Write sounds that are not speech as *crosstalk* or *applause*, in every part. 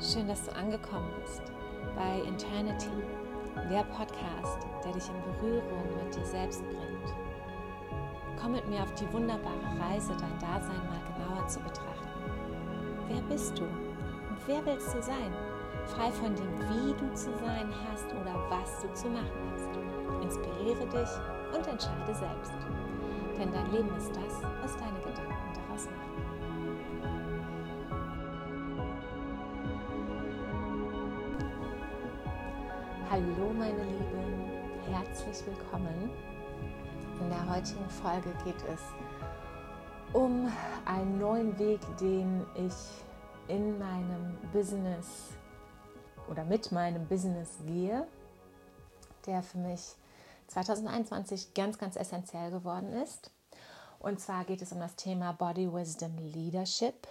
Schön, dass du angekommen bist bei Eternity, der Podcast, der dich in Berührung mit dir selbst bringt. Komm mit mir auf die wunderbare Reise, dein Dasein mal genauer zu betrachten. Wer bist du und wer willst du sein? Frei von dem, wie du zu sein hast oder was du zu machen hast. Inspiriere dich und entscheide selbst. Denn dein Leben ist das, was deine Gedanken willkommen. In der heutigen Folge geht es um einen neuen Weg, den ich in meinem Business oder mit meinem Business gehe, der für mich 2021 ganz, ganz essentiell geworden ist. Und zwar geht es um das Thema Body Wisdom Leadership.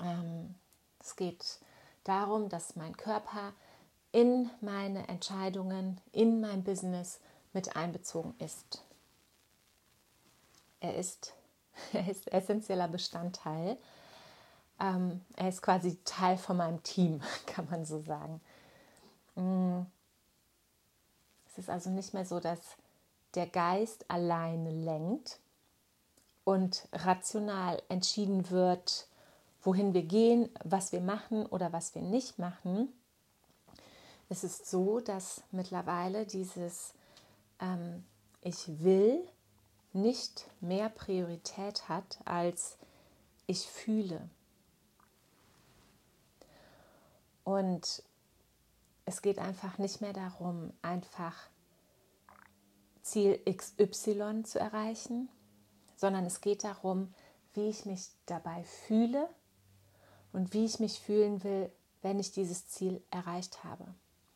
Ähm, es geht darum, dass mein Körper in meine Entscheidungen, in mein Business mit einbezogen ist. Er ist, *laughs* er ist essentieller Bestandteil. Ähm, er ist quasi Teil von meinem Team, *laughs* kann man so sagen. Mm. Es ist also nicht mehr so, dass der Geist alleine lenkt und rational entschieden wird, wohin wir gehen, was wir machen oder was wir nicht machen, es ist so, dass mittlerweile dieses ähm, Ich will nicht mehr Priorität hat als ich fühle. Und es geht einfach nicht mehr darum, einfach Ziel XY zu erreichen, sondern es geht darum, wie ich mich dabei fühle und wie ich mich fühlen will, wenn ich dieses Ziel erreicht habe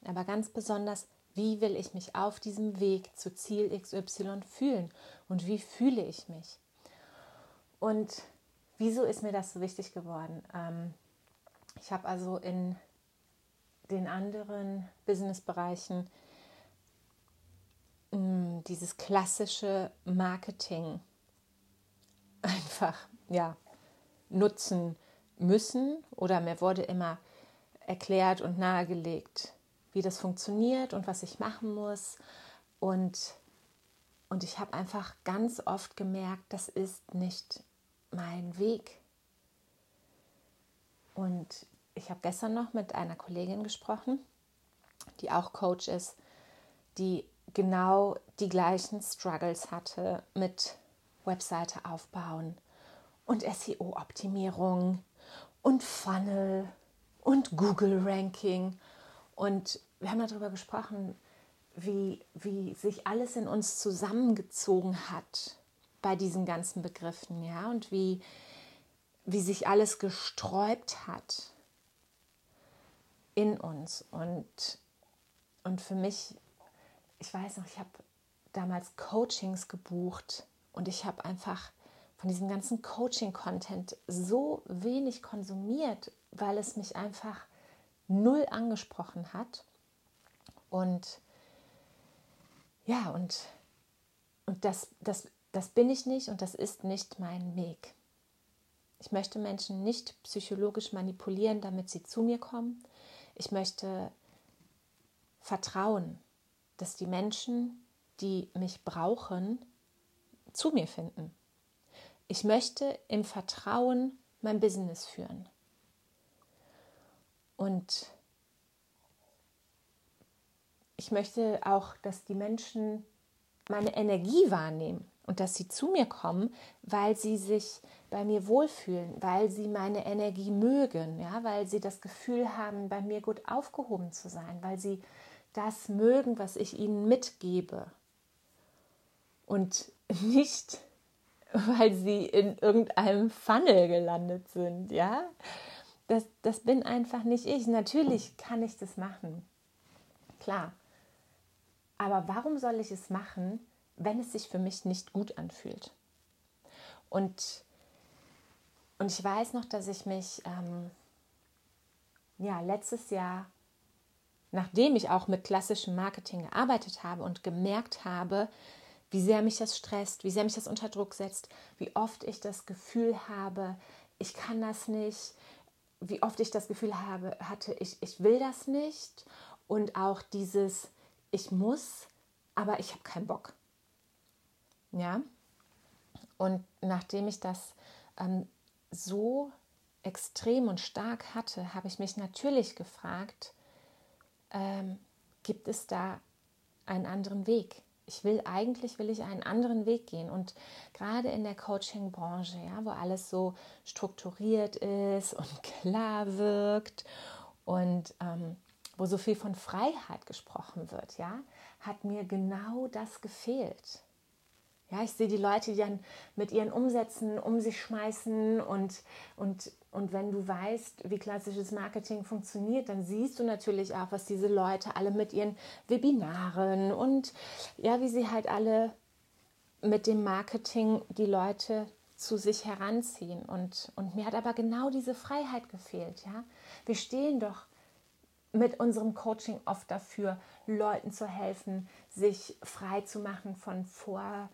aber ganz besonders, wie will ich mich auf diesem Weg zu Ziel XY fühlen und wie fühle ich mich? Und wieso ist mir das so wichtig geworden? Ähm, ich habe also in den anderen Businessbereichen mm, dieses klassische Marketing *laughs* einfach ja nutzen müssen oder mir wurde immer erklärt und nahegelegt, wie das funktioniert und was ich machen muss. Und, und ich habe einfach ganz oft gemerkt, das ist nicht mein Weg. Und ich habe gestern noch mit einer Kollegin gesprochen, die auch Coach ist, die genau die gleichen Struggles hatte mit Webseite aufbauen und SEO-Optimierung und Funnel und Google-Ranking und wir haben darüber gesprochen, wie, wie sich alles in uns zusammengezogen hat bei diesen ganzen Begriffen, ja, und wie, wie sich alles gesträubt hat in uns. Und, und für mich, ich weiß noch, ich habe damals Coachings gebucht und ich habe einfach von diesem ganzen Coaching-Content so wenig konsumiert, weil es mich einfach null angesprochen hat. Und ja, und, und das, das, das bin ich nicht und das ist nicht mein Weg. Ich möchte Menschen nicht psychologisch manipulieren, damit sie zu mir kommen. Ich möchte vertrauen, dass die Menschen, die mich brauchen, zu mir finden. Ich möchte im Vertrauen mein Business führen. Und ich möchte auch, dass die Menschen meine Energie wahrnehmen und dass sie zu mir kommen, weil sie sich bei mir wohlfühlen, weil sie meine Energie mögen, ja, weil sie das Gefühl haben, bei mir gut aufgehoben zu sein, weil sie das mögen, was ich ihnen mitgebe. Und *laughs* nicht, weil sie in irgendeinem Funnel gelandet sind, ja das, das bin einfach nicht ich. Natürlich kann ich das machen. Klar. Aber warum soll ich es machen, wenn es sich für mich nicht gut anfühlt? Und, und ich weiß noch, dass ich mich ähm, ja, letztes Jahr, nachdem ich auch mit klassischem Marketing gearbeitet habe und gemerkt habe, wie sehr mich das stresst, wie sehr mich das unter Druck setzt, wie oft ich das Gefühl habe, ich kann das nicht, wie oft ich das Gefühl habe, hatte, ich, ich will das nicht und auch dieses, ich muss, aber ich habe keinen Bock. Ja, und nachdem ich das ähm, so extrem und stark hatte, habe ich mich natürlich gefragt, ähm, gibt es da einen anderen Weg? Ich will eigentlich will ich einen anderen Weg gehen und gerade in der Coaching-Branche, ja, wo alles so strukturiert ist *laughs* und klar wirkt und ähm, wo so viel von Freiheit gesprochen wird, ja, hat mir genau das gefehlt. Ja, ich sehe die Leute, die dann mit ihren Umsätzen um sich schmeißen und, und, und wenn du weißt, wie klassisches Marketing funktioniert, dann siehst du natürlich auch, was diese Leute alle mit ihren Webinaren und ja, wie sie halt alle mit dem Marketing die Leute zu sich heranziehen. Und, und mir hat aber genau diese Freiheit gefehlt. Ja? Wir stehen doch mit unserem Coaching oft dafür, Leuten zu helfen, sich frei zu machen von Vor-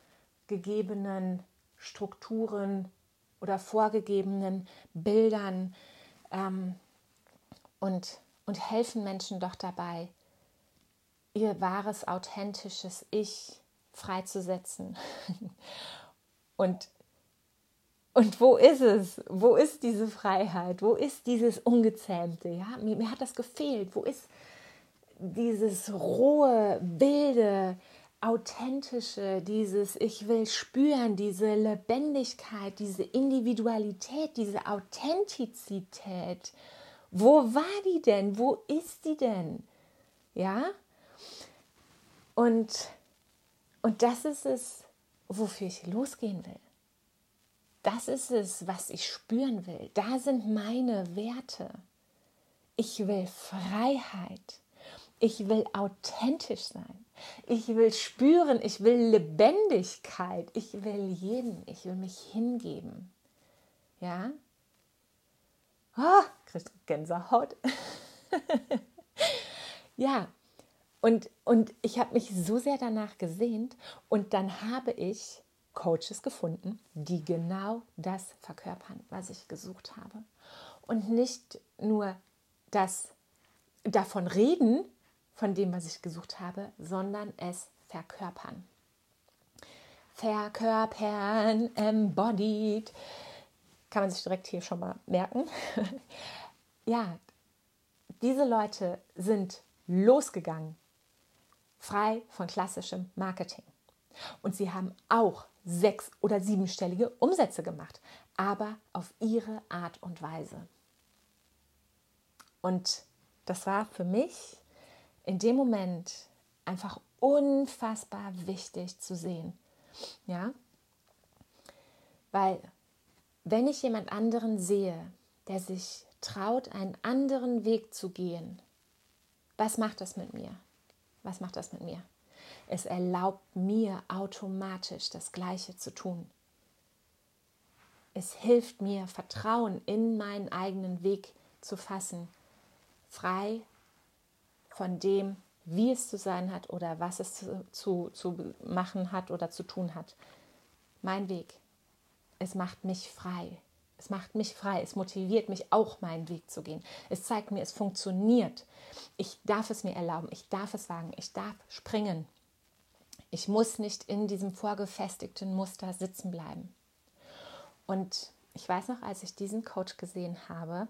gegebenen Strukturen oder vorgegebenen Bildern ähm, und, und helfen Menschen doch dabei, ihr wahres, authentisches Ich freizusetzen. *laughs* und, und wo ist es? Wo ist diese Freiheit? Wo ist dieses Ungezähmte? Ja? Mir, mir hat das gefehlt. Wo ist dieses rohe, wilde, authentische, dieses Ich will spüren, diese Lebendigkeit, diese Individualität, diese Authentizität. Wo war die denn? Wo ist die denn? Ja? Und, und das ist es, wofür ich losgehen will. Das ist es, was ich spüren will. Da sind meine Werte. Ich will Freiheit. Ich will authentisch sein. Ich will spüren, ich will Lebendigkeit, ich will jeden, ich will mich hingeben. Ja? Oh, kriegst Gänsehaut. *laughs* ja, und, und ich habe mich so sehr danach gesehnt und dann habe ich Coaches gefunden, die genau das verkörpern, was ich gesucht habe. Und nicht nur das davon reden, von dem, was ich gesucht habe, sondern es verkörpern. Verkörpern, embodied. Kann man sich direkt hier schon mal merken. *laughs* ja, diese Leute sind losgegangen, frei von klassischem Marketing. Und sie haben auch sechs- oder siebenstellige Umsätze gemacht, aber auf ihre Art und Weise. Und das war für mich in dem Moment einfach unfassbar wichtig zu sehen. Ja? Weil wenn ich jemand anderen sehe, der sich traut, einen anderen Weg zu gehen, was macht das mit mir? Was macht das mit mir? Es erlaubt mir automatisch das Gleiche zu tun. Es hilft mir, Vertrauen in meinen eigenen Weg zu fassen, frei von dem, wie es zu sein hat oder was es zu, zu, machen hat oder zu tun hat. Mein Weg. Es macht mich frei. Es macht mich frei. Es motiviert mich auch, meinen Weg zu gehen. Es zeigt mir, es funktioniert. Ich darf es mir erlauben. Ich darf es wagen. Ich darf springen. Ich muss nicht in diesem vorgefestigten Muster sitzen bleiben. Und ich weiß noch, als ich diesen Coach gesehen habe,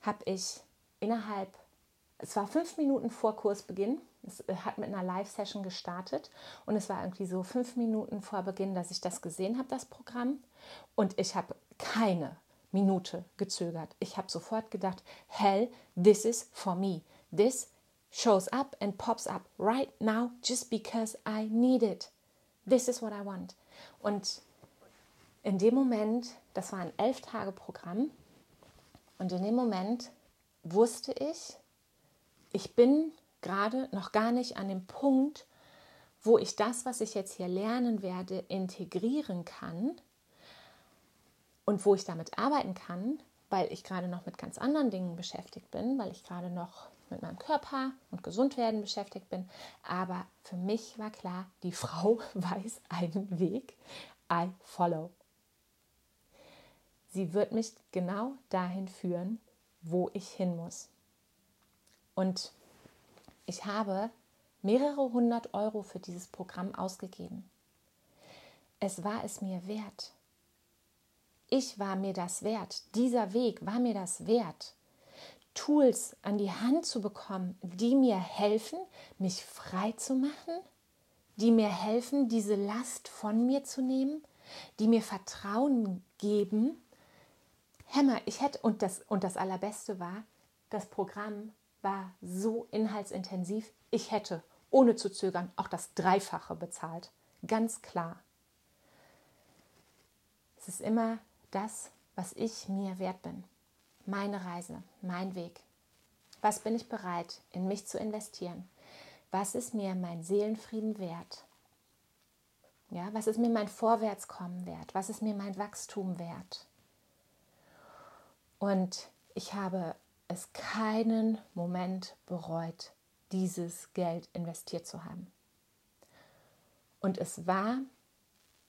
habe ich innerhalb es war fünf Minuten vor Kursbeginn. Es äh, hat mit einer Live-Session gestartet und es war irgendwie so fünf Minuten vor Beginn, dass ich das gesehen habe, das Programm. Und ich habe keine Minute gezögert. Ich habe sofort gedacht, hell, this is for me. This shows up and pops up right now just because I need it. This is what I want. Und in dem Moment, das war ein elf Tage Programm, und in dem Moment wusste ich, ich bin gerade noch gar nicht an dem Punkt, wo ich das, was ich jetzt hier lernen werde, integrieren kann und wo ich damit arbeiten kann, weil ich gerade noch mit ganz anderen Dingen beschäftigt bin, weil ich gerade noch mit meinem Körper und Gesundwerden beschäftigt bin. Aber für mich war klar, die Frau *laughs* weiß einen Weg. I follow. sie wird mich genau dahin führen, wo ich hin muss. Und ich habe mehrere hundert Euro für dieses Programm ausgegeben. Es war es mir wert. Ich war mir das wert. Dieser Weg war mir das wert. Tools an die Hand zu bekommen, die mir helfen, mich frei zu machen, die mir helfen, diese Last von mir zu nehmen, die mir Vertrauen geben. Hämmer, ich hätte, und das, und das Allerbeste war, das Programm war so inhaltsintensiv, ich hätte ohne zu zögern auch das Dreifache bezahlt. Ganz klar. Es ist immer das, was ich mir wert bin. Meine Reise, mein Weg. Was bin ich bereit, in mich zu investieren? Was ist mir mein Seelenfrieden wert? Ja, was ist mir mein Vorwärtskommen wert? Was ist mir mein Wachstum wert? Und ich habe es keinen Moment bereut, dieses Geld investiert zu haben. Und es war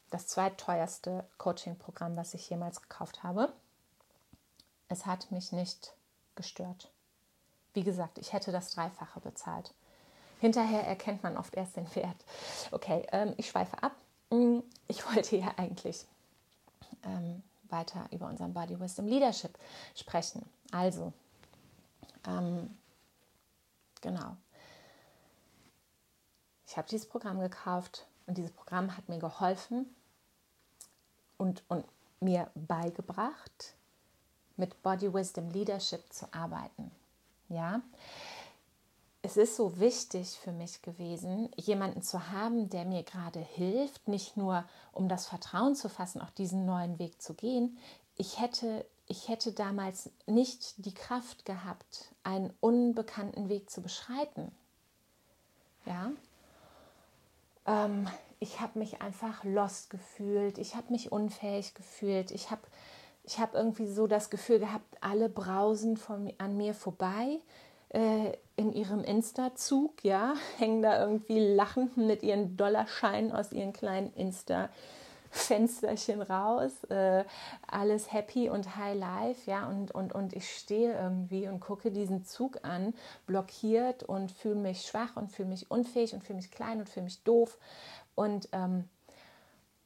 das zweitteuerste Coaching-Programm, das ich jemals gekauft habe. Es hat mich nicht gestört. Wie gesagt, ich hätte das Dreifache bezahlt. Hinterher erkennt man oft erst den Wert. Okay, ähm, ich schweife ab. Mm, ich *laughs* wollte ja eigentlich ähm, weiter über unseren Body Wisdom Leadership sprechen. Also, ähm, genau. Ich habe dieses Programm gekauft und dieses Programm hat mir geholfen und, und mir beigebracht, mit Body Wisdom Leadership zu arbeiten. Ja, es ist so wichtig für mich gewesen, jemanden zu haben, der mir gerade hilft, nicht nur um das Vertrauen zu fassen, auch diesen neuen Weg zu gehen. Ich hätte, ich hätte damals nicht die Kraft gehabt, einen unbekannten Weg zu beschreiten. Ja, ähm, ich habe mich einfach lost gefühlt, ich habe mich unfähig gefühlt, ich habe ich hab irgendwie so das Gefühl gehabt, alle brausen von, an mir vorbei äh, in ihrem Insta-Zug, ja, *laughs* hängen da irgendwie lachend mit ihren Dollarscheinen aus ihren kleinen Insta- Fensterchen raus, äh, alles happy und high life, ja, und, und, und ich stehe irgendwie und gucke diesen Zug an, blockiert und fühle mich schwach und fühle mich unfähig und fühle mich klein und fühle mich doof. Und, ähm,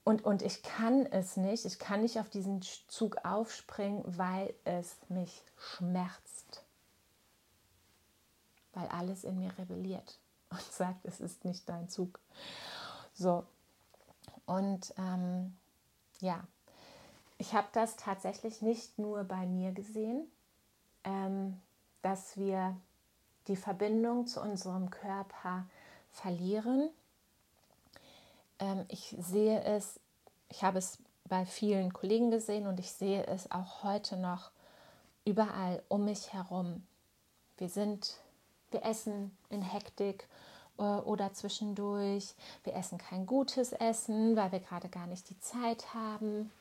und, und ich kann es nicht, ich kann nicht auf diesen Zug aufspringen, weil es mich schmerzt, weil alles in mir rebelliert und *laughs* sagt, es ist nicht dein Zug. So, und ähm, ja, ich habe das tatsächlich nicht nur bei mir gesehen, ähm, dass wir die Verbindung zu unserem Körper verlieren. Ähm, ich sehe es, ich habe es bei vielen Kollegen gesehen und ich sehe es auch heute noch überall um mich herum. Wir sind, wir essen in Hektik oder zwischendurch. Wir essen kein gutes Essen, weil wir gerade gar nicht die Zeit haben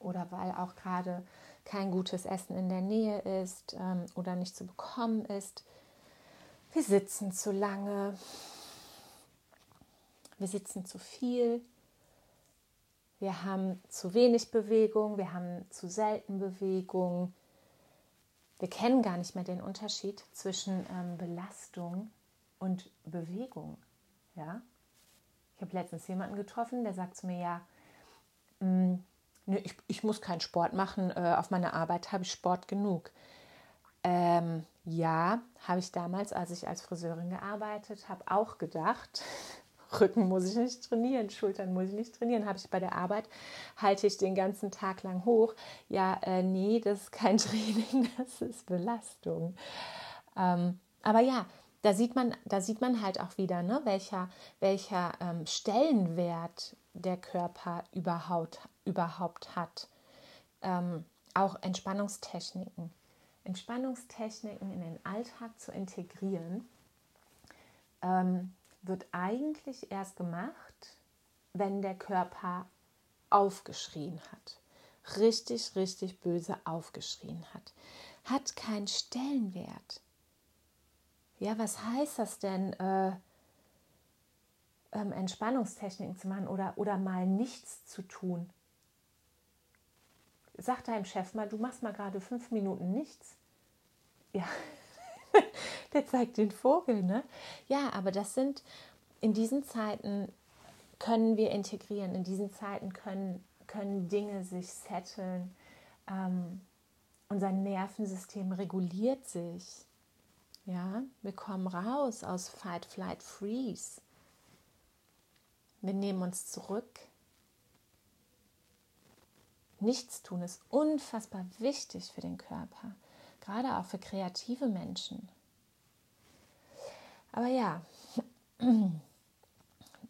oder weil auch gerade kein gutes Essen in der Nähe ist ähm, oder nicht zu bekommen ist. Wir sitzen zu lange. Wir sitzen zu viel. Wir haben zu wenig Bewegung. Wir haben zu selten Bewegung. Wir kennen gar nicht mehr den Unterschied zwischen ähm, Belastung und Bewegung. Ja? Ich habe letztens jemanden getroffen, der sagt zu mir, ja, mh, mm, ne, ich, ich, muss keinen Sport machen, äh, auf meiner Arbeit habe ich Sport genug. Ähm, ja, habe ich damals, als ich als Friseurin gearbeitet habe, auch gedacht. *laughs* Rücken muss ich nicht trainieren, Schultern muss ich nicht trainieren. Habe ich bei der Arbeit, halte ich den ganzen Tag lang hoch. Ja, äh, nee, das ist kein *laughs* Training, das ist Belastung. Ähm, aber ja, da sieht man, da sieht man halt auch wieder, ne, welcher, welcher ähm, Stellenwert der Körper überhaupt, überhaupt hat. Ähm, auch Entspannungstechniken. Entspannungstechniken in den Alltag zu integrieren, ähm, wird eigentlich erst gemacht, wenn der Körper aufgeschrien hat. Richtig, richtig böse aufgeschrien hat. Hat keinen Stellenwert ja, was heißt das denn, äh, ähm, Entspannungstechniken zu machen oder, oder mal nichts zu tun? sag deinem Chef mal, du machst mal gerade fünf Minuten nichts. Ja, *laughs* der zeigt den Vogel, ne? Ja, aber das sind, in diesen Zeiten können wir integrieren, in diesen Zeiten können, können Dinge sich setteln. Ähm, unser Nervensystem reguliert sich. Ja, wir kommen raus aus Fight, Flight, Freeze. Wir nehmen uns zurück. Nichts tun ist unfassbar wichtig für den Körper, gerade auch für kreative Menschen. Aber ja, *clears throat* ähm,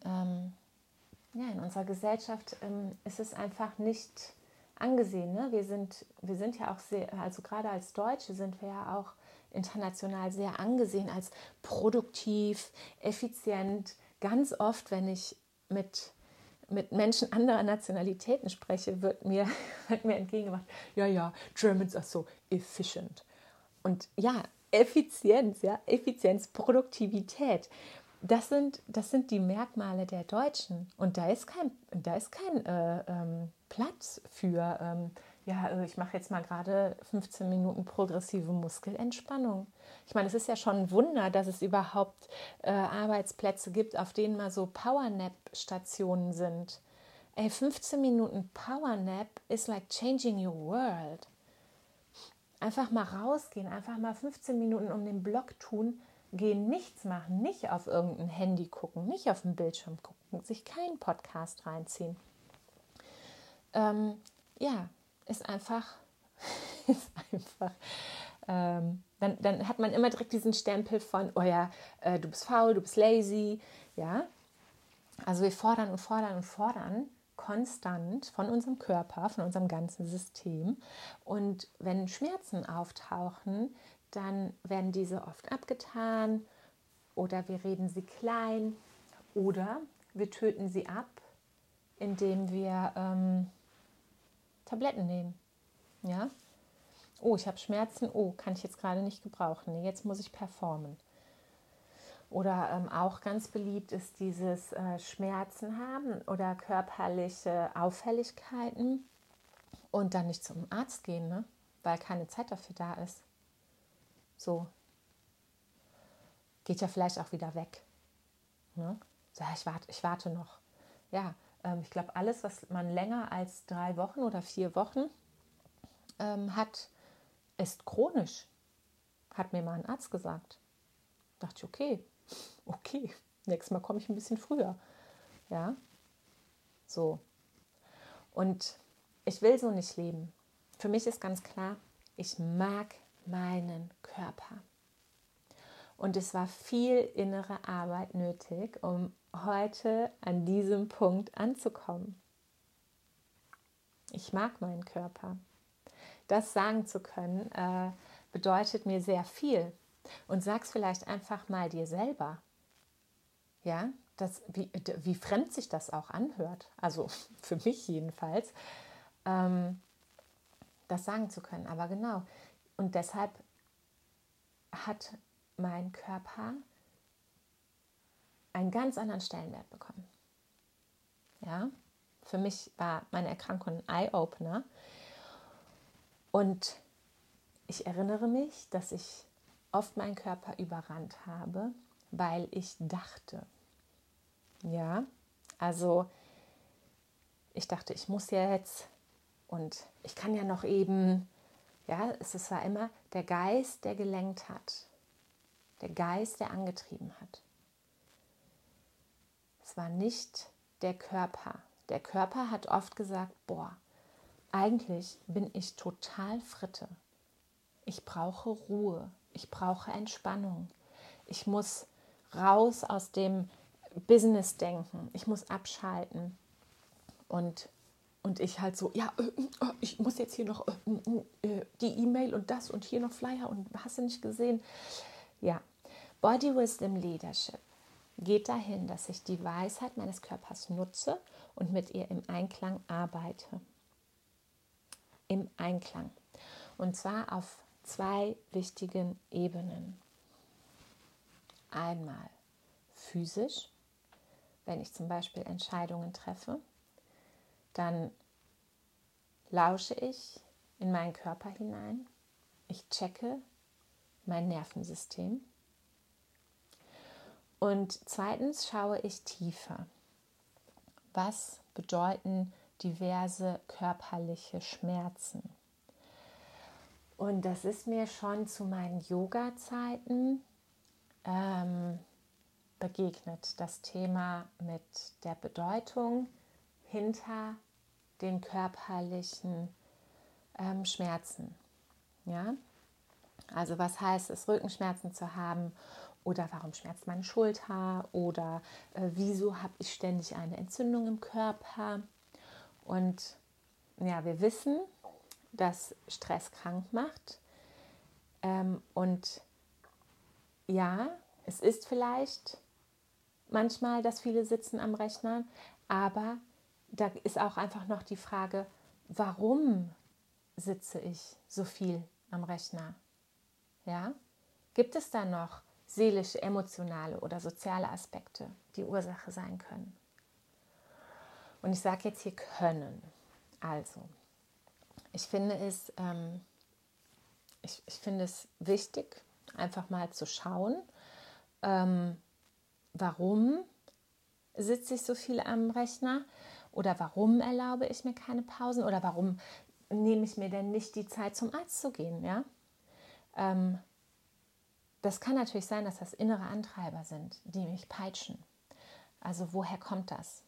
ja, in unserer Gesellschaft ähm, ist es einfach nicht angesehen. Ne? Wir, sind, wir sind ja auch sehr, also gerade als Deutsche sind wir ja auch international sehr angesehen als produktiv, effizient. Ganz oft, wenn ich mit, mit Menschen anderer Nationalitäten spreche, wird mir, *laughs* wird mir entgegengebracht, ja, ja, Germans are so efficient. Und ja, Effizienz, ja, Effizienz, Produktivität. Das sind, das sind die Merkmale der Deutschen. Und da ist kein, da ist kein äh, ähm, Platz für, ähm, ja, äh, ich mache jetzt mal gerade 15 Minuten progressive Muskelentspannung. Ich meine, es ist ja schon ein Wunder, dass es überhaupt äh, Arbeitsplätze gibt, auf denen mal so Powernap-Stationen sind. Ey, 15 Minuten Powernap is like changing your world. Einfach mal rausgehen, einfach mal 15 Minuten um den Block tun, gehen, nichts machen, nicht auf irgendein Handy gucken, nicht auf den Bildschirm gucken, sich keinen Podcast reinziehen. Ähm, ja, ist einfach, *laughs* ist einfach. Ähm, dann, dann hat man immer direkt diesen Stempel von, oh ja, äh, du bist faul, du bist lazy, ja. Also wir fordern und fordern und fordern konstant von unserem Körper, von unserem ganzen System. Und wenn Schmerzen auftauchen, dann werden diese oft abgetan oder wir reden sie klein oder wir töten sie ab, indem wir ähm, Tabletten nehmen. Ja? Oh, ich habe Schmerzen. Oh, kann ich jetzt gerade nicht gebrauchen. Nee, jetzt muss ich performen. Oder ähm, auch ganz beliebt ist dieses äh, Schmerzen haben oder körperliche Auffälligkeiten und dann nicht zum Arzt gehen, ne? weil keine Zeit dafür da ist. So. Geht ja vielleicht auch wieder weg. Ne? So, ich, warte, ich warte noch. Ja, ich glaube, alles, was man länger als drei Wochen oder vier Wochen ähm, hat, ist chronisch. Hat mir mal ein Arzt gesagt. Dachte ich, okay, *laughs* okay, nächstes Mal komme ich ein bisschen früher. Ja, so. Und ich will so nicht leben. Für mich ist ganz klar, ich mag meinen Körper. Und es war viel innere Arbeit nötig, um heute an diesem Punkt anzukommen. Ich mag meinen Körper. Das sagen zu können, äh, bedeutet mir sehr viel. Und sag's vielleicht einfach mal dir selber. Ja, das, wie, wie fremd sich das auch anhört. Also *laughs* für mich jedenfalls. Ähm, das sagen zu können. Aber genau, und deshalb hat mein Körper einen ganz anderen Stellenwert bekommen. Ja, für mich war meine Erkrankung ein Eye-Opener. Und ich erinnere mich, dass ich oft meinen Körper überrannt habe, weil ich dachte. Ja, also ich dachte, ich muss jetzt und ich kann ja noch eben ja, es war immer der Geist, der gelenkt hat. Der Geist, der angetrieben hat. Es war nicht der Körper. Der Körper hat oft gesagt, boah, eigentlich bin ich total fritte. Ich brauche Ruhe. Ich brauche Entspannung. Ich muss raus aus dem Business-Denken. Ich muss abschalten. Und und ich halt so, ja, äh, äh, ich muss jetzt hier noch äh, die E-Mail und das und hier noch Flyer und hast du nicht gesehen? Ja, Body Wisdom Leadership geht dahin, dass ich die Weisheit meines Körpers nutze und mit ihr im Einklang arbeite. Im Einklang. Und zwar auf zwei wichtigen Ebenen. Einmal physisch, wenn ich zum Beispiel Entscheidungen treffe dann lausche ich in meinen Körper hinein. Ich checke mein Nervensystem. Und zweitens schaue ich tiefer. Was bedeuten diverse körperliche Schmerzen? Und das ist mir schon zu meinen Yoga-Zeiten ähm, begegnet, das Thema mit der Bedeutung hinter den körperlichen ähm, Schmerzen. Ja? Also was heißt es, Rückenschmerzen zu haben oder warum schmerzt meine Schulter oder äh, wieso habe ich ständig eine Entzündung im Körper. Und ja, wir wissen, dass Stress krank macht. Ähm, und ja, es ist vielleicht manchmal, dass viele sitzen am Rechner, aber da ist auch einfach noch die Frage, warum sitze ich so viel am Rechner? Ja? Gibt es da noch seelische, emotionale oder soziale Aspekte, die Ursache sein können? Und ich sage jetzt hier können. Also, ich finde es, ähm, ich, ich finde es wichtig, einfach mal zu schauen, ähm, warum sitze ich so viel am Rechner oder warum erlaube ich mir keine Pausen oder warum nehme ich mir denn nicht die Zeit zum Arzt zu gehen, ja? Ähm, das kann natürlich sein, dass das innere Antreiber sind, die mich peitschen. Also woher kommt das?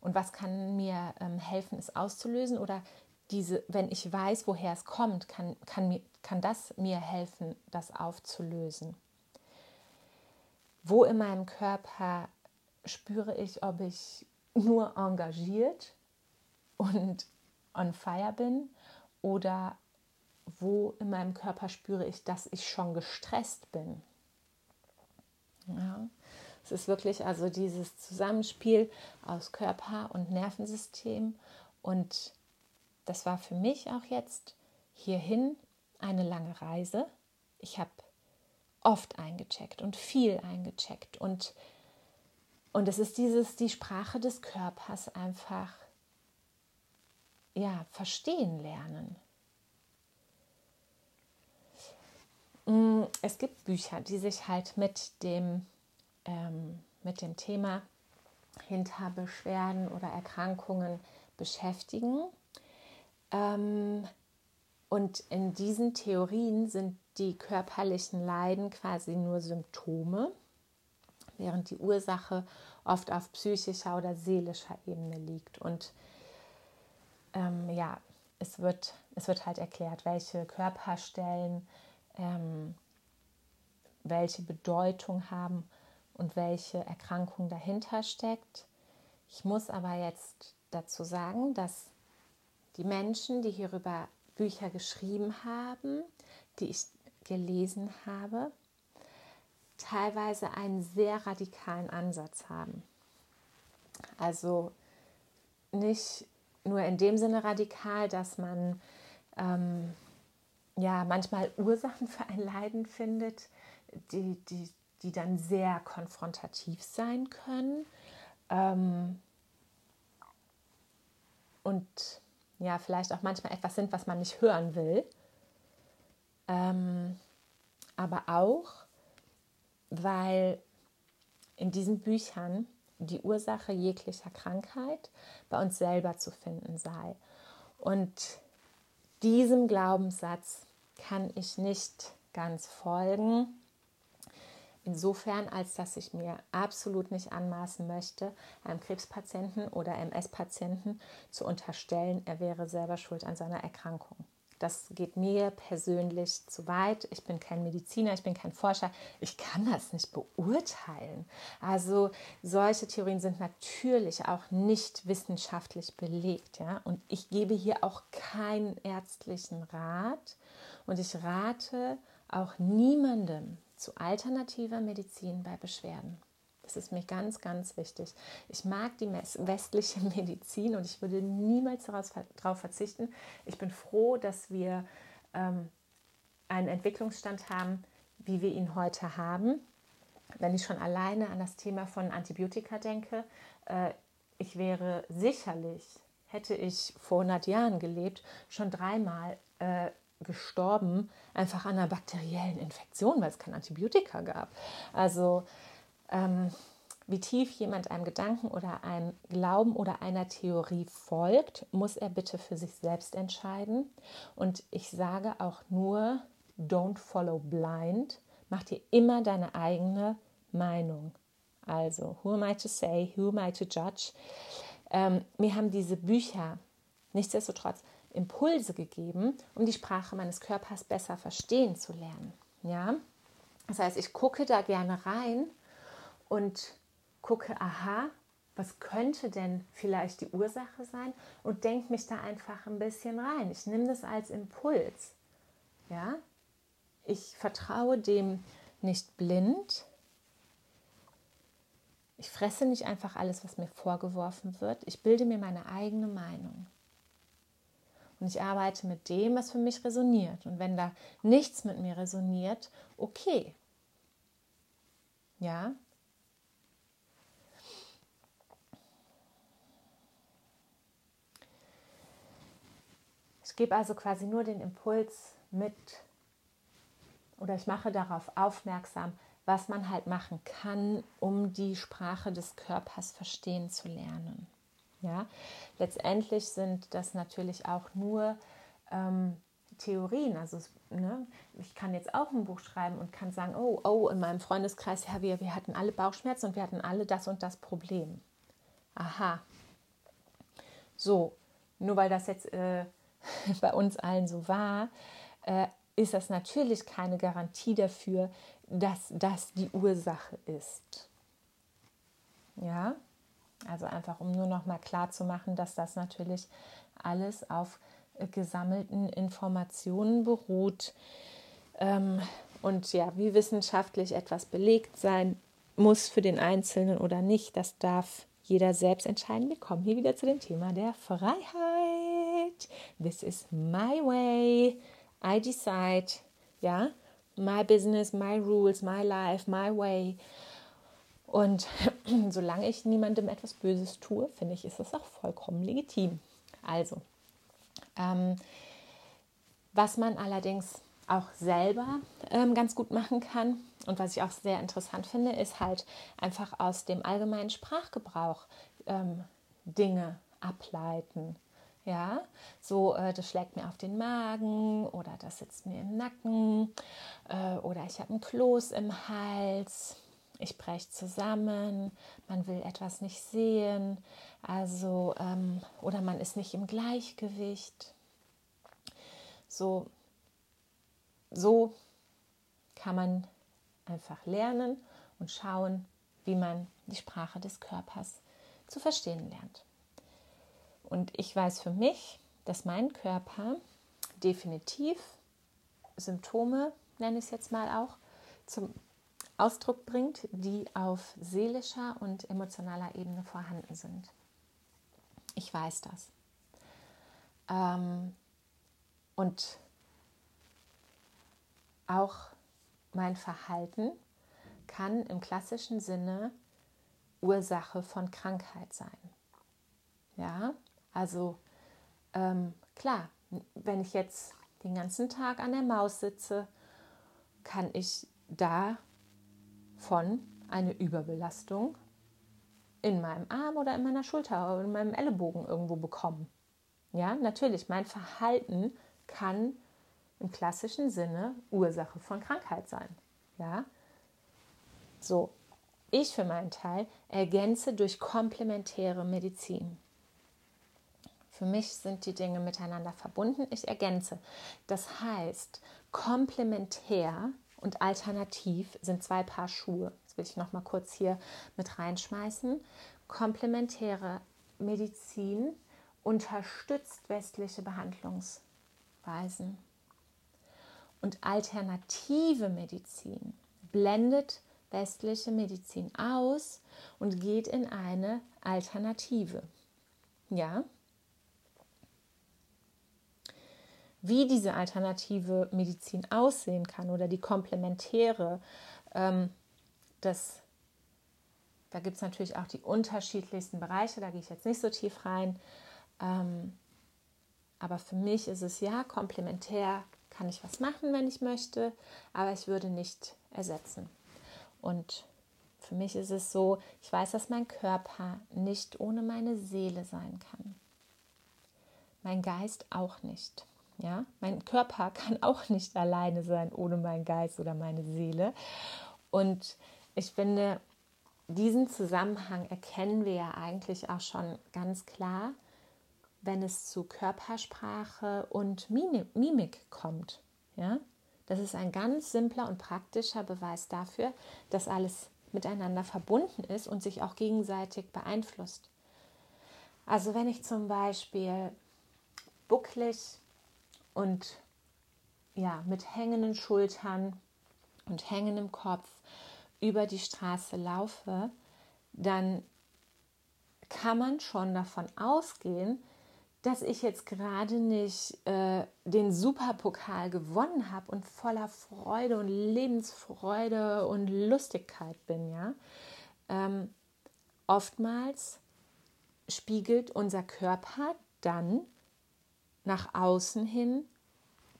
Und was kann mir ähm, helfen, es auszulösen? Oder diese, wenn ich weiß, woher es kommt, kann, kann, mir, kann das mir helfen, das aufzulösen? Wo in meinem Körper spüre ich, ob ich nur engagiert und on fire bin oder wo in meinem Körper spüre ich, dass ich schon gestresst bin. Ja, es ist wirklich also dieses Zusammenspiel aus Körper und Nervensystem und das war für mich auch jetzt hierhin eine lange Reise. Ich habe oft eingecheckt und viel eingecheckt und und es ist dieses die Sprache des Körpers einfach ja verstehen lernen. Es gibt Bücher, die sich halt mit dem, ähm, mit dem Thema hinter Beschwerden oder Erkrankungen beschäftigen. Ähm, und in diesen Theorien sind die körperlichen Leiden quasi nur Symptome, während die Ursache oft auf psychischer oder seelischer Ebene liegt. Und ähm, ja, es wird, es wird halt erklärt, welche Körperstellen ähm, welche Bedeutung haben und welche Erkrankung dahinter steckt. Ich muss aber jetzt dazu sagen, dass die Menschen, die hierüber Bücher geschrieben haben, die ich gelesen habe, teilweise einen sehr radikalen Ansatz haben. Also nicht nur in dem Sinne radikal, dass man ähm, ja manchmal Ursachen für ein Leiden findet, die, die, die dann sehr konfrontativ sein können. Ähm, und ja, vielleicht auch manchmal etwas sind, was man nicht hören will. Ähm, aber auch, weil in diesen Büchern die Ursache jeglicher Krankheit bei uns selber zu finden sei. Und diesem Glaubenssatz kann ich nicht ganz folgen. Insofern, als dass ich mir absolut nicht anmaßen möchte, einem Krebspatienten oder MS-Patienten zu unterstellen, er wäre selber schuld an seiner Erkrankung. Das geht mir persönlich zu weit. Ich bin kein Mediziner, ich bin kein Forscher. Ich kann das nicht beurteilen. Also solche Theorien sind natürlich auch nicht wissenschaftlich belegt. Ja? Und ich gebe hier auch keinen ärztlichen Rat. Und ich rate auch niemandem zu alternativer Medizin bei Beschwerden. Das ist mir ganz, ganz wichtig. Ich mag die westliche *laughs* Medizin und ich würde niemals darauf verzichten. Ich bin froh, dass wir ähm, einen Entwicklungsstand haben, wie wir ihn heute haben. Wenn ich schon alleine an das Thema von Antibiotika denke, äh, ich wäre sicherlich hätte ich vor 100 Jahren gelebt, schon dreimal äh, gestorben, einfach an einer bakteriellen Infektion, weil es kein Antibiotika gab. Also ähm, wie tief jemand einem Gedanken oder einem Glauben oder einer Theorie folgt, muss er bitte für sich selbst entscheiden. Und ich sage auch nur, don't follow blind. Mach dir immer deine eigene Meinung. Also, who am I to say, who am I to judge? Ähm, mir haben diese Bücher nichtsdestotrotz Impulse gegeben, um die Sprache meines Körpers besser verstehen zu lernen. Ja? Das heißt, ich gucke da gerne rein und gucke, aha, was könnte denn vielleicht die Ursache sein und denke mich da einfach ein bisschen rein. Ich nehme das als Impuls. Ja? Ich vertraue dem nicht blind. Ich fresse nicht einfach alles, was mir vorgeworfen wird. Ich bilde mir meine eigene Meinung. Und ich arbeite mit dem, was für mich resoniert. Und wenn da nichts mit mir resoniert, okay. Ja, Gebe also quasi nur den Impuls mit oder ich mache darauf aufmerksam, was man halt machen kann, um die Sprache des Körpers verstehen zu lernen. Ja, letztendlich sind das natürlich auch nur ähm, Theorien. Also ne, ich kann jetzt auch ein Buch schreiben und kann sagen, oh, oh, in meinem Freundeskreis, ja, wir, wir hatten alle Bauchschmerzen und wir hatten alle das und das Problem. Aha. So, nur weil das jetzt äh, *laughs* bei uns allen so war, äh, ist das natürlich keine Garantie dafür, dass das die Ursache ist. Ja, also einfach um nur noch mal klar zu machen, dass das natürlich alles auf äh, gesammelten Informationen beruht. Ähm, und ja, wie wissenschaftlich etwas belegt sein muss für den Einzelnen oder nicht, das darf jeder selbst entscheiden. Wir kommen hier wieder zu dem Thema der Freiheit. This is my way. I decide. Ja, my business, my rules, my life, my way. Und *clears throat* solange ich niemandem etwas Böses tue, finde ich, ist das auch vollkommen legitim. Also, ähm, was man allerdings auch selber ähm, ganz gut machen kann und was ich auch sehr interessant finde, ist halt einfach aus dem allgemeinen Sprachgebrauch ähm, Dinge ableiten. Ja, so äh, das schlägt mir auf den Magen oder das sitzt mir im Nacken äh, oder ich habe einen Kloß im Hals, ich breche zusammen, man will etwas nicht sehen, also ähm, oder man ist nicht im Gleichgewicht. So, so kann man einfach lernen und schauen, wie man die Sprache des Körpers zu verstehen lernt. Und ich weiß für mich, dass mein Körper definitiv Symptome, nenne ich es jetzt mal auch, zum Ausdruck bringt, die auf seelischer und emotionaler Ebene vorhanden sind. Ich weiß das. Ähm, und auch mein Verhalten kann im klassischen Sinne Ursache von Krankheit sein. Ja, also ähm, klar, wenn ich jetzt den ganzen Tag an der Maus sitze, kann ich davon eine Überbelastung in meinem Arm oder in meiner Schulter oder in meinem Ellenbogen irgendwo bekommen. Ja, natürlich, mein Verhalten kann im klassischen Sinne Ursache von Krankheit sein. Ja, so, ich für meinen Teil ergänze durch komplementäre Medizin. Für mich sind die Dinge miteinander verbunden. Ich ergänze. Das heißt, komplementär und alternativ sind zwei Paar Schuhe. Das will ich noch mal kurz hier mit reinschmeißen. Komplementäre Medizin unterstützt westliche Behandlungsweisen. Und alternative Medizin blendet westliche Medizin aus und geht in eine Alternative. Ja, wie diese alternative Medizin aussehen kann oder die komplementäre, ähm, das, da gibt es natürlich auch die unterschiedlichsten Bereiche, da gehe ich jetzt nicht so tief rein. Ähm, aber für mich ist es ja komplementär, kann ich was machen, wenn ich möchte, aber ich würde nicht ersetzen. Und für mich ist es so, ich weiß, dass mein Körper nicht ohne meine Seele sein kann. Mein Geist auch nicht. Ja, mein Körper kann auch nicht alleine sein ohne meinen Geist oder meine Seele. Und ich finde, diesen Zusammenhang erkennen wir ja eigentlich auch schon ganz klar, wenn es zu Körpersprache und Mimik kommt. Ja? Das ist ein ganz simpler und praktischer Beweis dafür, dass alles miteinander verbunden ist und sich auch gegenseitig beeinflusst. Also wenn ich zum Beispiel bucklig und ja, mit hängenden Schultern und hängendem Kopf über die Straße laufe, dann kann man schon davon ausgehen, dass ich jetzt gerade nicht äh, den Superpokal gewonnen habe und voller Freude und Lebensfreude und Lustigkeit bin, ja. Ähm, oftmals spiegelt unser Körper dann nach außen hin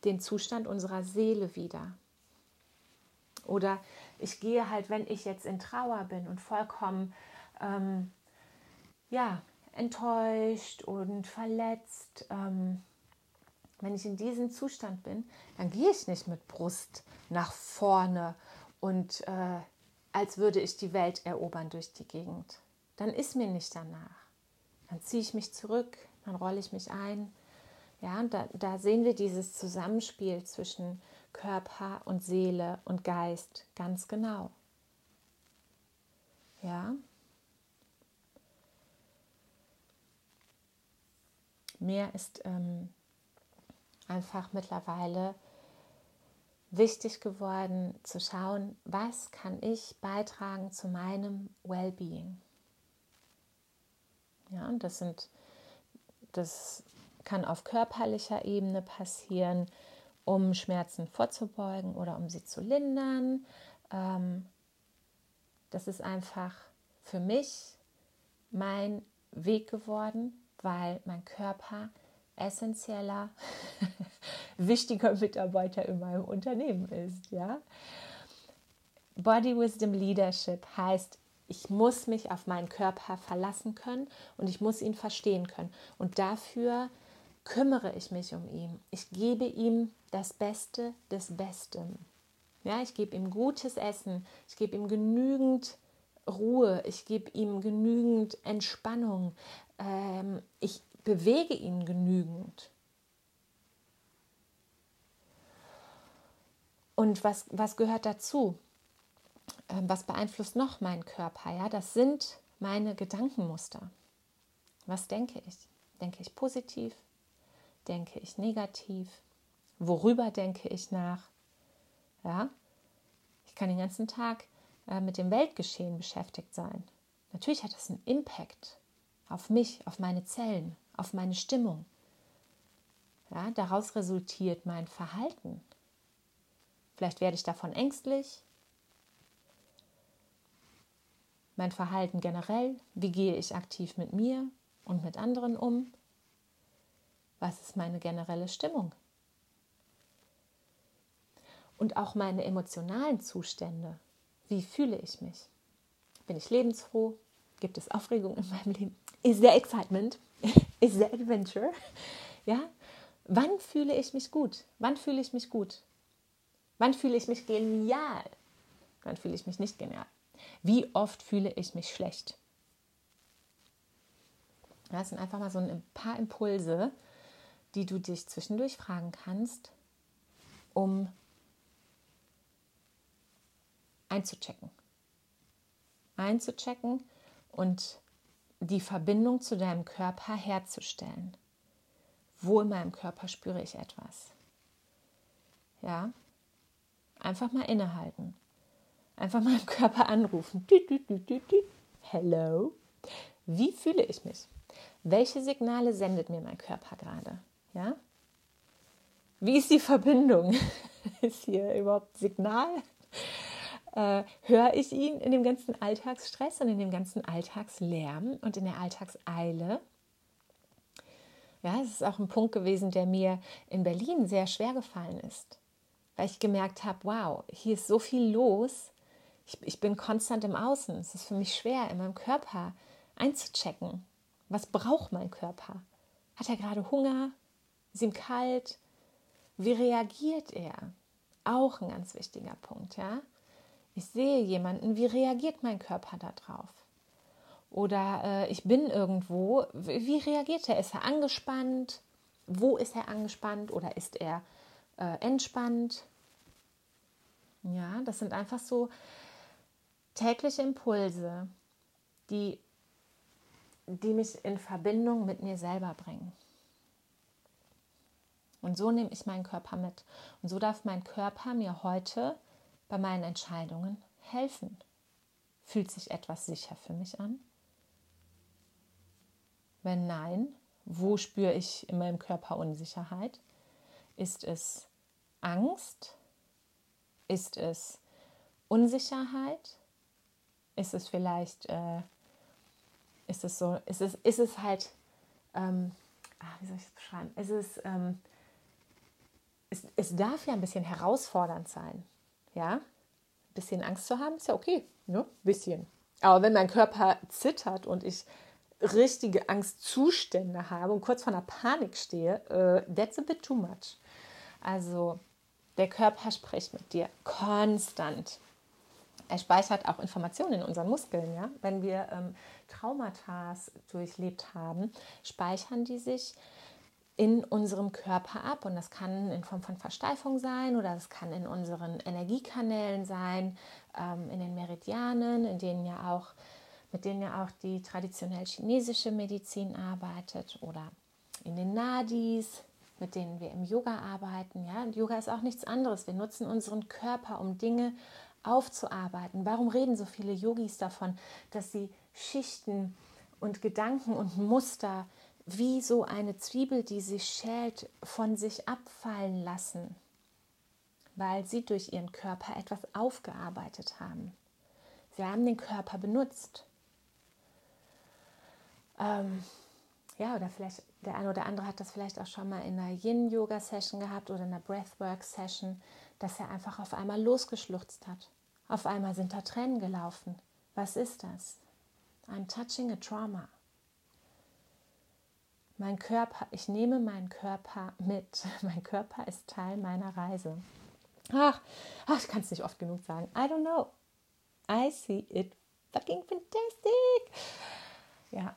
den Zustand unserer Seele wieder. Oder ich gehe halt, wenn ich jetzt in Trauer bin und vollkommen ähm, ja, enttäuscht und verletzt, ähm, wenn ich in diesem Zustand bin, dann gehe ich nicht mit Brust nach vorne und äh, als würde ich die Welt erobern durch die Gegend. Dann ist mir nicht danach. Dann ziehe ich mich zurück, dann rolle ich mich ein. Ja, da, da sehen wir dieses Zusammenspiel zwischen Körper und Seele und Geist ganz genau. Ja, mir ist ähm, einfach mittlerweile wichtig geworden zu schauen, was kann ich beitragen zu meinem Wellbeing. Ja, und das sind, das kann auf körperlicher Ebene passieren, um Schmerzen vorzubeugen oder um sie zu lindern. Ähm, das ist einfach für mich mein Weg geworden, weil mein Körper essentieller, *laughs* wichtiger Mitarbeiter in meinem Unternehmen ist. Ja? Body Wisdom Leadership heißt, ich muss mich auf meinen Körper verlassen können und ich muss ihn verstehen können. Und dafür kümmere ich mich um ihn. Ich gebe ihm das Beste des Besten. Ja, ich gebe ihm gutes Essen, ich gebe ihm genügend Ruhe, ich gebe ihm genügend Entspannung, ähm, ich bewege ihn genügend. Und was, was gehört dazu? Ähm, was beeinflusst noch meinen Körper? Ja, das sind meine Gedankenmuster. Was denke ich? Denke ich positiv? Denke ich negativ? Worüber denke ich nach? Ja, ich kann den ganzen Tag äh, mit dem Weltgeschehen beschäftigt sein. Natürlich hat das einen Impact auf mich, auf meine Zellen, auf meine Stimmung. Ja, daraus resultiert mein Verhalten. Vielleicht werde ich davon ängstlich. Mein Verhalten generell, wie gehe ich aktiv mit mir und mit anderen um? Was ist meine generelle Stimmung? Und auch meine emotionalen Zustände. Wie fühle ich mich? Bin ich lebensfroh? Gibt es Aufregung in meinem Leben? Ist der Excitement? *laughs* Ist der Adventure? *laughs* Ja? Wann fühle ich mich gut? Wann fühle ich mich gut? Wann fühle ich mich genial? Wann fühle ich mich nicht genial? Wie oft fühle ich mich schlecht? Das sind einfach mal so ein paar Impulse, die du dich zwischendurch fragen kannst, um einzuchecken. Einzuchecken und die Verbindung zu deinem Körper herzustellen. Wo in meinem Körper spüre ich etwas? Ja, einfach mal innehalten. Einfach mal im Körper anrufen. Hello. Wie fühle ich mich? Welche Signale sendet mir mein Körper gerade? Ja? Wie ist die Verbindung? *laughs* ist hier überhaupt Signal? äh, höre ich ihn in dem ganzen Alltagsstress und in dem ganzen Alltagslärm und in der Alltagseile? Ja, es ist auch ein Punkt gewesen, der mir in Berlin sehr schwer gefallen ist, weil ich gemerkt habe, wow, hier ist so viel los. Ich, ich bin konstant im Außen. Es ist für mich schwer, in meinem Körper einzuchecken. Was braucht mein Körper? Hat er gerade Hunger? Ist ihm kalt? Wie reagiert er? Auch ein ganz wichtiger Punkt, ja. Ich sehe jemanden, wie reagiert mein Körper darauf? Oder äh, ich bin irgendwo, wie reagiert er? Ist er angespannt? Wo ist er angespannt oder ist er äh, entspannt? Ja, das sind einfach so tägliche Impulse, die, die mich in Verbindung mit mir selber bringen. Und so nehme ich meinen Körper mit. Und so darf mein Körper mir heute bei meinen Entscheidungen helfen. Fühlt sich etwas sicher für mich an? Wenn nein, wo spüre ich in meinem Körper Unsicherheit? Ist es Angst? Ist es Unsicherheit? Ist es vielleicht, äh, ist es so, ist es, ist es halt, ähm, ach, wie soll ich es beschreiben? Ist es, ähm, es, es darf ja ein bisschen herausfordernd sein. Ja, ein bisschen Angst zu haben, ist ja okay, ne? Bisschen. Aber wenn mein Körper zittert und ich richtige Angstzustände habe und kurz vor einer Panik stehe, äh, that's a bit too much. Also der Körper spricht mit dir konstant. Er speichert auch Informationen in unseren Muskeln. Ja? Wenn wir ähm, Traumata durchlebt haben, speichern die sich in unserem Körper ab. Und das kann in Form von Versteifung sein oder das kann in unseren Energiekanälen sein, ähm, in den Meridianen, in denen ja auch mit denen ja auch die traditionell chinesische Medizin arbeitet oder in den Nadis, mit denen wir im Yoga arbeiten. Ja? Und Yoga ist auch nichts anderes. Wir nutzen unseren Körper, um Dinge aufzuarbeiten. Warum reden so viele Yogis davon, dass sie Schichten und Gedanken und Muster wie so eine Zwiebel, die sich schält, von sich abfallen lassen, weil sie durch ihren Körper etwas aufgearbeitet haben. Sie haben den Körper benutzt. Ähm, ja, oder vielleicht der eine oder andere hat das vielleicht auch schon mal in einer Yin-Yoga-Session gehabt oder in einer Breathwork-Session, dass er einfach auf einmal losgeschluchzt hat. Auf einmal sind da Tränen gelaufen. Was ist das? I'm touching a trauma. Mein Körper, ich nehme meinen Körper mit. *laughs* Mein Körper ist Teil meiner Reise. Ach, ach ich kann es nicht oft genug sagen. I don't know. I see it fucking fantastic. Ja,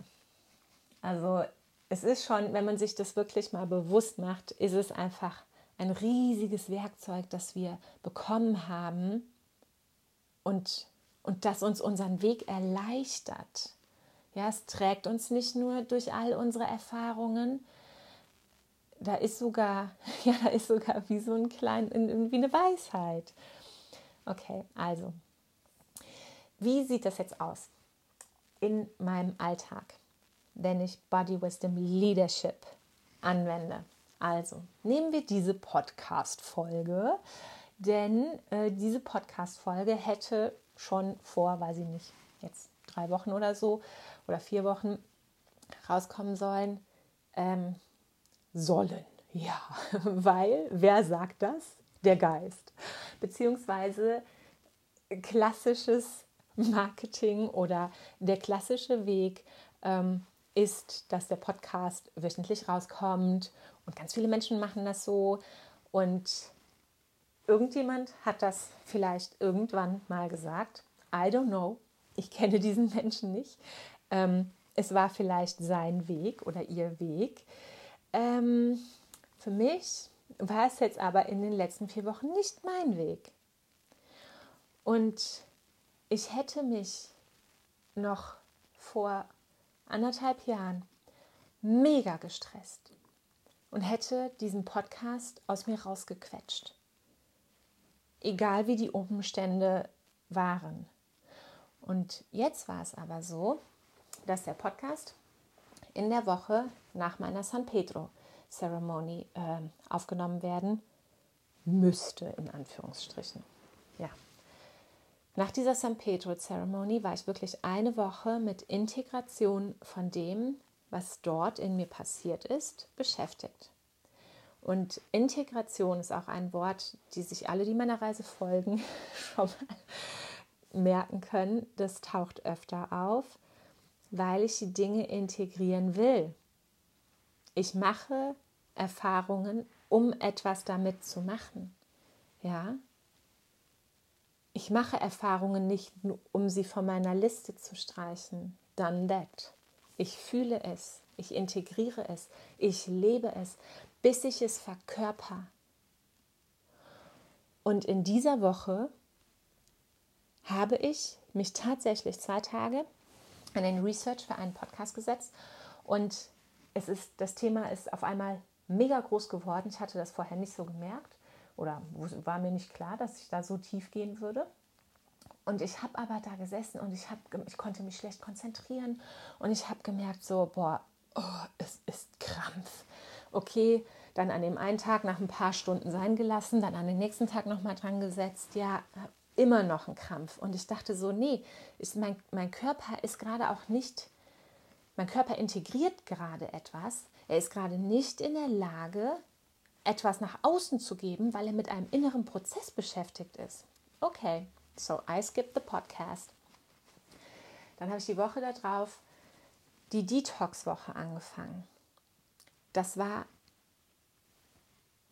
also es ist schon, wenn man sich das wirklich mal bewusst macht, ist es einfach ein riesiges Werkzeug, das wir bekommen haben und, und das uns unseren Weg erleichtert. Ja, es trägt uns nicht nur durch all unsere Erfahrungen, da ist sogar, *laughs* ja, da ist sogar wie so ein klein, wie eine Weisheit. Okay, also, wie sieht das jetzt aus in meinem Alltag? wenn ich Body Wisdom Leadership anwende. Also nehmen wir diese Podcast-Folge, denn äh, diese Podcast-Folge hätte schon vor, weiß ich nicht, jetzt drei Wochen oder so oder vier Wochen rauskommen sollen. Ähm, sollen, ja, *laughs* weil wer sagt das? Der Geist. Beziehungsweise klassisches Marketing oder der klassische Weg, ähm, ist, dass der Podcast wöchentlich rauskommt und ganz viele Menschen machen das so und irgendjemand hat das vielleicht irgendwann mal gesagt. I don't know. Ich kenne diesen *laughs* Menschen nicht. Ähm, es war vielleicht sein Weg oder ihr Weg. Ähm, für mich war es jetzt aber in den letzten vier Wochen nicht mein Weg. Und ich hätte mich noch vor anderthalb Jahren mega gestresst und hätte diesen Podcast aus mir rausgequetscht. Egal wie die Umstände waren. Und jetzt war es aber so, dass der Podcast in der Woche nach meiner San Pedro Ceremony äh, aufgenommen werden müsste, in Anführungsstrichen. Ja. Nach dieser San Pedro Ceremony war ich wirklich eine Woche mit Integration von dem, was dort in mir passiert ist, beschäftigt. Und Integration ist auch ein Wort, die sich alle, die meiner Reise folgen, *laughs* schon mal merken können. Das taucht öfter auf, weil ich die Dinge integrieren will. Ich mache Erfahrungen, um etwas damit zu machen. Ja? Ich mache Erfahrungen nicht, um sie von meiner Liste zu streichen. Done that. Ich fühle es, ich integriere es, ich lebe es, bis ich es verkörper. Und in dieser Woche habe ich mich tatsächlich zwei Tage an den Research für einen Podcast gesetzt und es ist, das Thema ist auf einmal mega groß geworden. Ich hatte das vorher nicht so gemerkt oder war mir nicht klar, dass ich da so tief gehen würde. Und ich habe aber da gesessen und ich, hab, ich konnte mich schlecht konzentrieren und ich habe gemerkt, so, boah, oh, es ist Krampf. Okay, dann an dem einen Tag nach ein paar Stunden sein gelassen, dann an den nächsten Tag nochmal dran gesetzt, ja, immer noch ein Krampf. Und ich dachte so, nee, ist mein, mein Körper ist gerade auch nicht, mein Körper integriert gerade etwas, er ist gerade nicht in der Lage, etwas nach außen zu geben, weil er mit einem inneren Prozess beschäftigt ist. Okay, so I skip the podcast. Dann habe ich die Woche darauf die Detox-Woche angefangen. Das war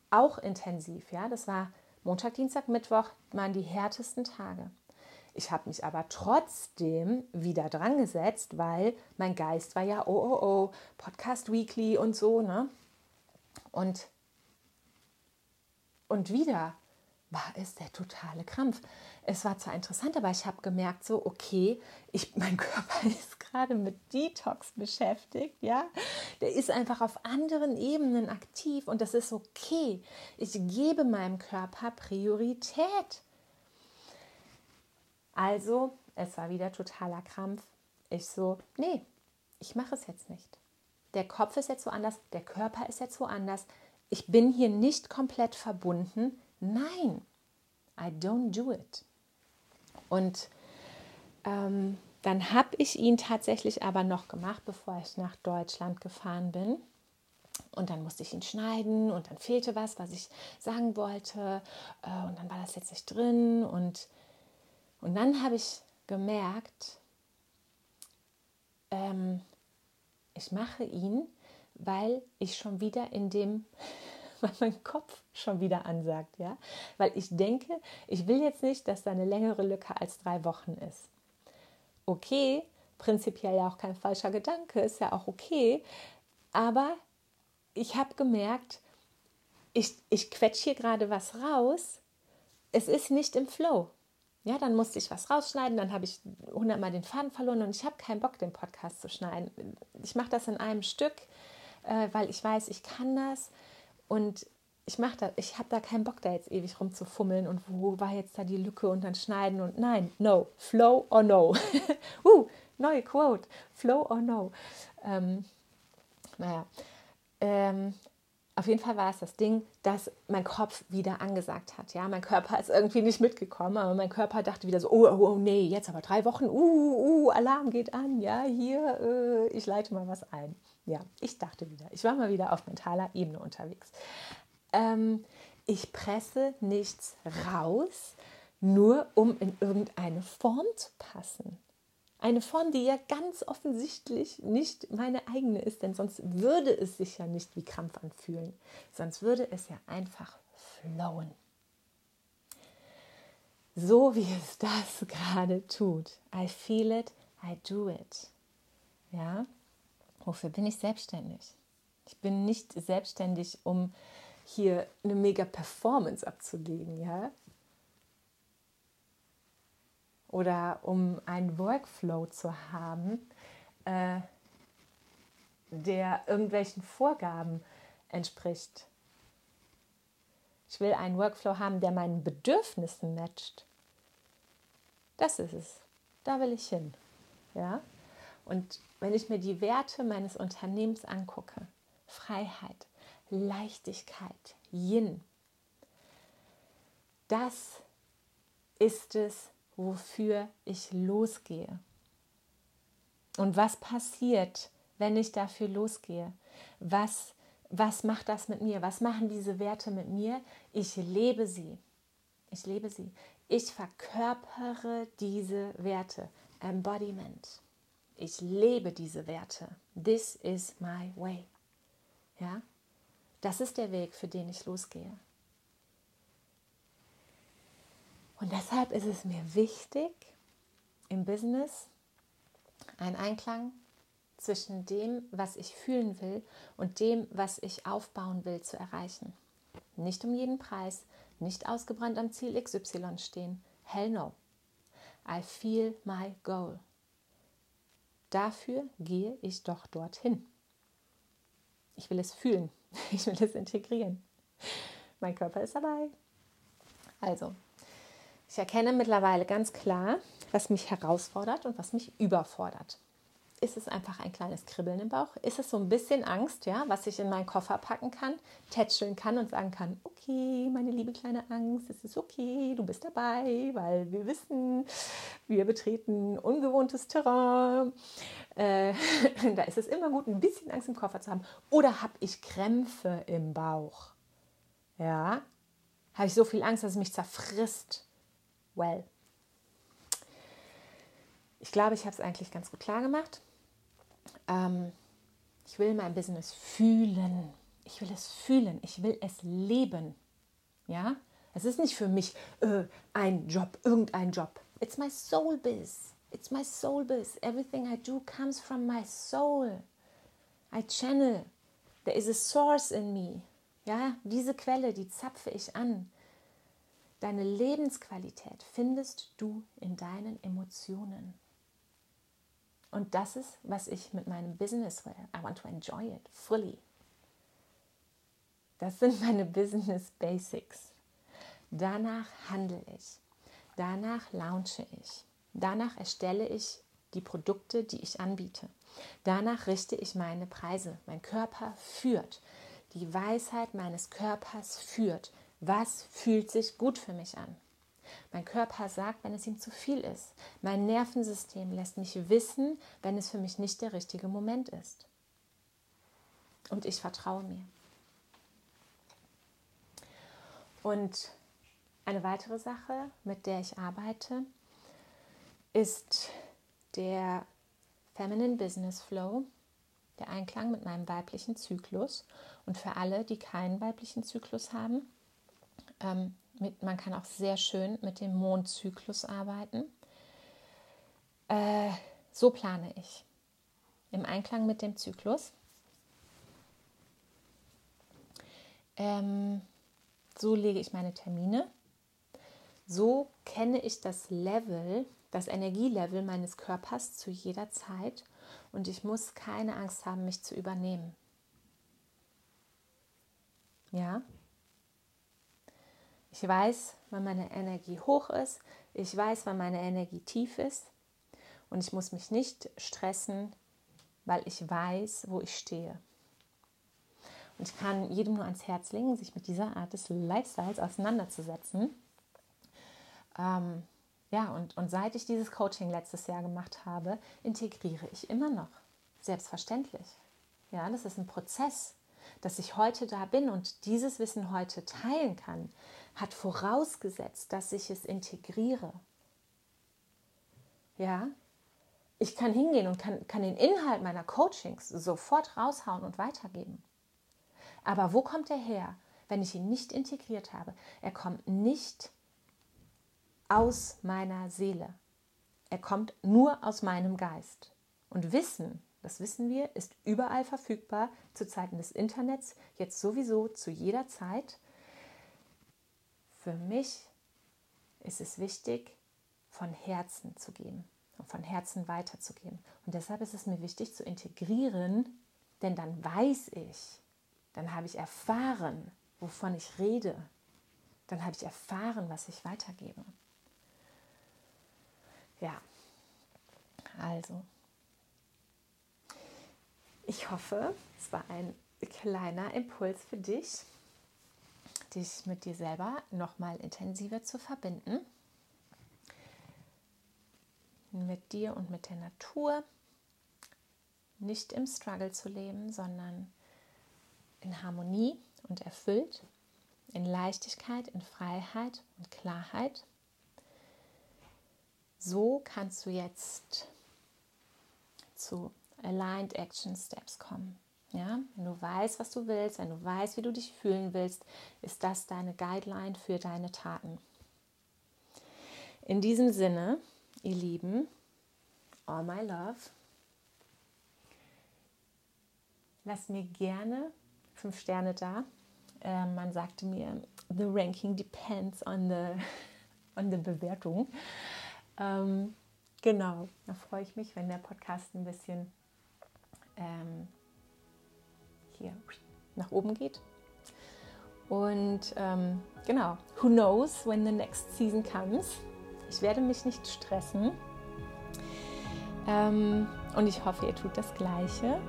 auch intensiv, ja. Das war Montag, Dienstag, Mittwoch waren die härtesten Tage. Ich habe mich aber trotzdem wieder dran gesetzt, weil mein Geist war ja, oh, oh, oh, Podcast Weekly und so, ne? Und, und wieder war es der totale Krampf. Es war zwar interessant, aber ich habe gemerkt, so, okay, ich, *laughs* mein Körper ist gerade mit Detox beschäftigt, ja. Der ist einfach auf anderen Ebenen aktiv und das ist okay. Ich gebe meinem Körper Priorität. Also, es war wieder totaler Krampf. Ich so, nee, ich mache es jetzt nicht. Der Kopf ist jetzt woanders, der Körper ist jetzt woanders. Ich bin hier nicht komplett verbunden. Nein, I don't do it. Und ähm, dann habe ich ihn tatsächlich aber noch gemacht, bevor ich nach Deutschland gefahren bin. Und dann musste ich ihn schneiden und dann fehlte was, was ich sagen wollte. Äh, und dann war das jetzt nicht drin. Und und dann habe ich gemerkt, ähm, ich mache ihn, weil ich schon wieder in dem, *laughs* weil mein Kopf schon wieder ansagt, ja, weil ich denke, ich will jetzt nicht, dass da eine längere Lücke als drei Wochen ist. Okay, prinzipiell ja auch kein falscher Gedanke, ist ja auch okay, aber ich habe gemerkt, ich, ich quetsche hier gerade was raus, es ist nicht im Flow. Ja, dann musste ich was rausschneiden, dann habe ich hundertmal den Faden verloren und ich habe keinen Bock, den Podcast zu schneiden. Ich mache das in einem Stück, äh, weil ich weiß, ich kann das und ich mache da, ich habe da keinen Bock, da jetzt ewig rumzufummeln und wo war jetzt da die Lücke und dann schneiden und nein, no, flow or no. *laughs* uh, neue Quote, flow or no. Ähm, naja, ähm, auf jeden Fall war es das Ding, dass mein Kopf wieder angesagt hat. Ja, mein Körper ist irgendwie nicht mitgekommen, aber mein Körper dachte wieder so: Oh, oh, oh nee, jetzt aber drei Wochen. Uh, uh, Alarm geht an. Ja, hier, äh, ich leite mal was ein. Ja, ich dachte wieder, ich war mal wieder auf mentaler Ebene unterwegs. Ähm, ich presse nichts raus, nur um in irgendeine Form zu passen. Eine Form, die ja ganz offensichtlich nicht meine eigene ist, denn sonst würde es sich ja nicht wie Krampf anfühlen. Sonst würde es ja einfach flowen. So wie es *laughs* das gerade tut. I feel it, I do it. Ja? Wofür bin ich selbstständig? Ich bin nicht selbstständig, um hier eine mega Performance abzulegen, ja? oder um einen Workflow zu haben, äh, der irgendwelchen Vorgaben entspricht. Ich will einen Workflow haben, der meinen Bedürfnissen matcht. Das ist es. Da will ich hin. Ja? Und wenn ich mir die Werte meines Unternehmens angucke, Freiheit, Leichtigkeit, Yin, das ist es, wofür ich losgehe. Und was passiert, wenn ich dafür losgehe? Was, was macht das mit mir? Was machen diese Werte mit mir? Ich lebe sie. Ich lebe sie. Ich verkörpere diese Werte. Embodiment. Ich lebe diese Werte. This is my way. Ja? Das ist der Weg, für den ich losgehe. Und deshalb ist es mir wichtig, im Business einen Einklang zwischen dem, was ich fühlen will und dem, was ich aufbauen will, zu erreichen. Nicht um jeden Preis, nicht ausgebrannt am Ziel XY stehen. Hell no. I feel my goal. Dafür gehe ich doch dorthin. Ich will es fühlen. *laughs* Ich will es integrieren. Mein Körper ist dabei. Also, ich erkenne mittlerweile ganz klar, was mich herausfordert und was mich überfordert. Ist es einfach ein kleines Kribbeln im Bauch? Ist es so ein bisschen Angst, ja, was ich in meinen Koffer packen kann, tätscheln kann und sagen kann, okay, meine liebe kleine Angst, es ist okay, du bist dabei, weil wir wissen, wir betreten ungewohntes Terrain. Äh, *laughs* da ist es immer gut, ein bisschen Angst im Koffer zu haben. Oder habe ich Krämpfe im Bauch? Ja, habe ich so viel Angst, dass es mich zerfrisst? Well, ich glaube, ich habe es eigentlich ganz gut klar gemacht. Ähm, ich will mein Business fühlen. Ich will es fühlen. Ich will es leben. Ja, es ist nicht für mich äh, ein Job, irgendein Job. It's my soul biz. It's my soul biz. Everything I do comes from my soul. I channel. There is a source in me. Ja, diese Quelle, die zapfe ich an. Deine Lebensqualität findest du in deinen Emotionen. Und das ist, was ich mit meinem Business will. I want to enjoy it fully. Das sind meine Business Basics. Danach handle ich. Danach launche ich. Danach erstelle ich die Produkte, die ich anbiete. Danach richte ich meine Preise. Mein Körper führt. Die Weisheit meines Körpers führt. Was fühlt sich gut für mich an? Mein Körper sagt, wenn es ihm zu viel ist. Mein Nervensystem lässt mich wissen, wenn es für mich nicht der richtige Moment ist. Und ich vertraue mir. Und eine weitere Sache, mit der ich arbeite, ist der Feminine Business Flow, der Einklang mit meinem weiblichen Zyklus. Und für alle, die keinen weiblichen Zyklus haben, ähm, mit, man kann auch sehr schön mit dem Mondzyklus arbeiten. Äh, so plane ich. Im Einklang mit dem Zyklus. Ähm, so lege ich meine Termine. So kenne ich das Level, das Energielevel meines Körpers zu jeder Zeit und ich muss keine Angst haben, mich zu übernehmen. Ja? Ich weiß, wann meine Energie hoch ist. Ich weiß, wann meine Energie tief ist. Und ich muss mich nicht stressen, weil ich weiß, wo ich stehe. Und ich kann jedem nur ans Herz legen, sich mit dieser Art des Lifestyles auseinanderzusetzen. Ähm, ja, und, und seit ich dieses Coaching letztes Jahr gemacht habe, integriere ich immer noch. Selbstverständlich. Ja, das ist ein Prozess, dass ich heute da bin und dieses Wissen heute teilen kann, hat vorausgesetzt, dass ich es integriere. Ja, ich kann hingehen und kann, kann den Inhalt meiner Coachings sofort raushauen und weitergeben. Aber wo kommt er her, wenn ich ihn nicht integriert habe? Er kommt nicht aus meiner Seele. Er kommt nur aus meinem Geist. Und Wissen, das wissen wir, ist überall verfügbar zu Zeiten des Internets, jetzt sowieso zu jeder Zeit. Für mich ist es wichtig, von Herzen zu geben und von Herzen weiterzugeben. Und deshalb ist es mir wichtig zu integrieren, denn dann weiß ich, dann habe ich erfahren, wovon ich rede. Dann habe ich erfahren, was ich weitergebe. Ja, also, ich hoffe, es war ein kleiner Impuls für dich dich mit dir selber noch mal intensiver zu verbinden. Mit dir und mit der Natur. nicht im Struggle zu leben, sondern in Harmonie und erfüllt, in Leichtigkeit, in Freiheit und Klarheit. So kannst du jetzt zu Aligned Action Steps kommen. Ja, wenn du weißt, was du willst, wenn du weißt, wie du dich fühlen willst, ist das deine Guideline für deine Taten. In diesem Sinne, ihr Lieben, all my love. Lass mir gerne fünf Sterne da. Äh, man sagte mir, the ranking depends on the, *laughs* on the Bewertung. Ähm, genau, da freue ich mich, wenn der Podcast ein bisschen ähm, hier nach oben geht. Und ähm, genau, who knows when the next season comes. Ich werde mich nicht stressen. Ähm, und ich hoffe, ihr tut das Gleiche.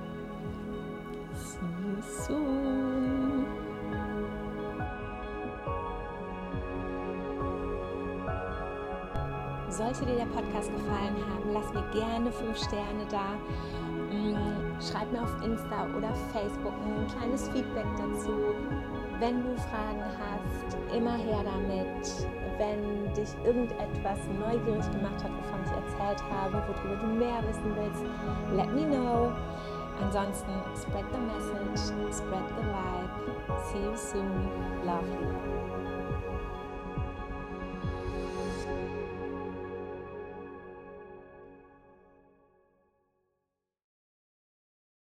See you soon. Sollte dir der Podcast gefallen haben, lass mir gerne 5 Sterne da. Mm, schreib mir auf Insta oder Facebook ein kleines Feedback dazu. Wenn du Fragen hast, immer her damit. Wenn dich irgendetwas neugierig gemacht hat, wovon ich erzählt habe, worüber du mehr wissen willst, let me know. Ansonsten, spread the message, spread the vibe. See you soon. Love you.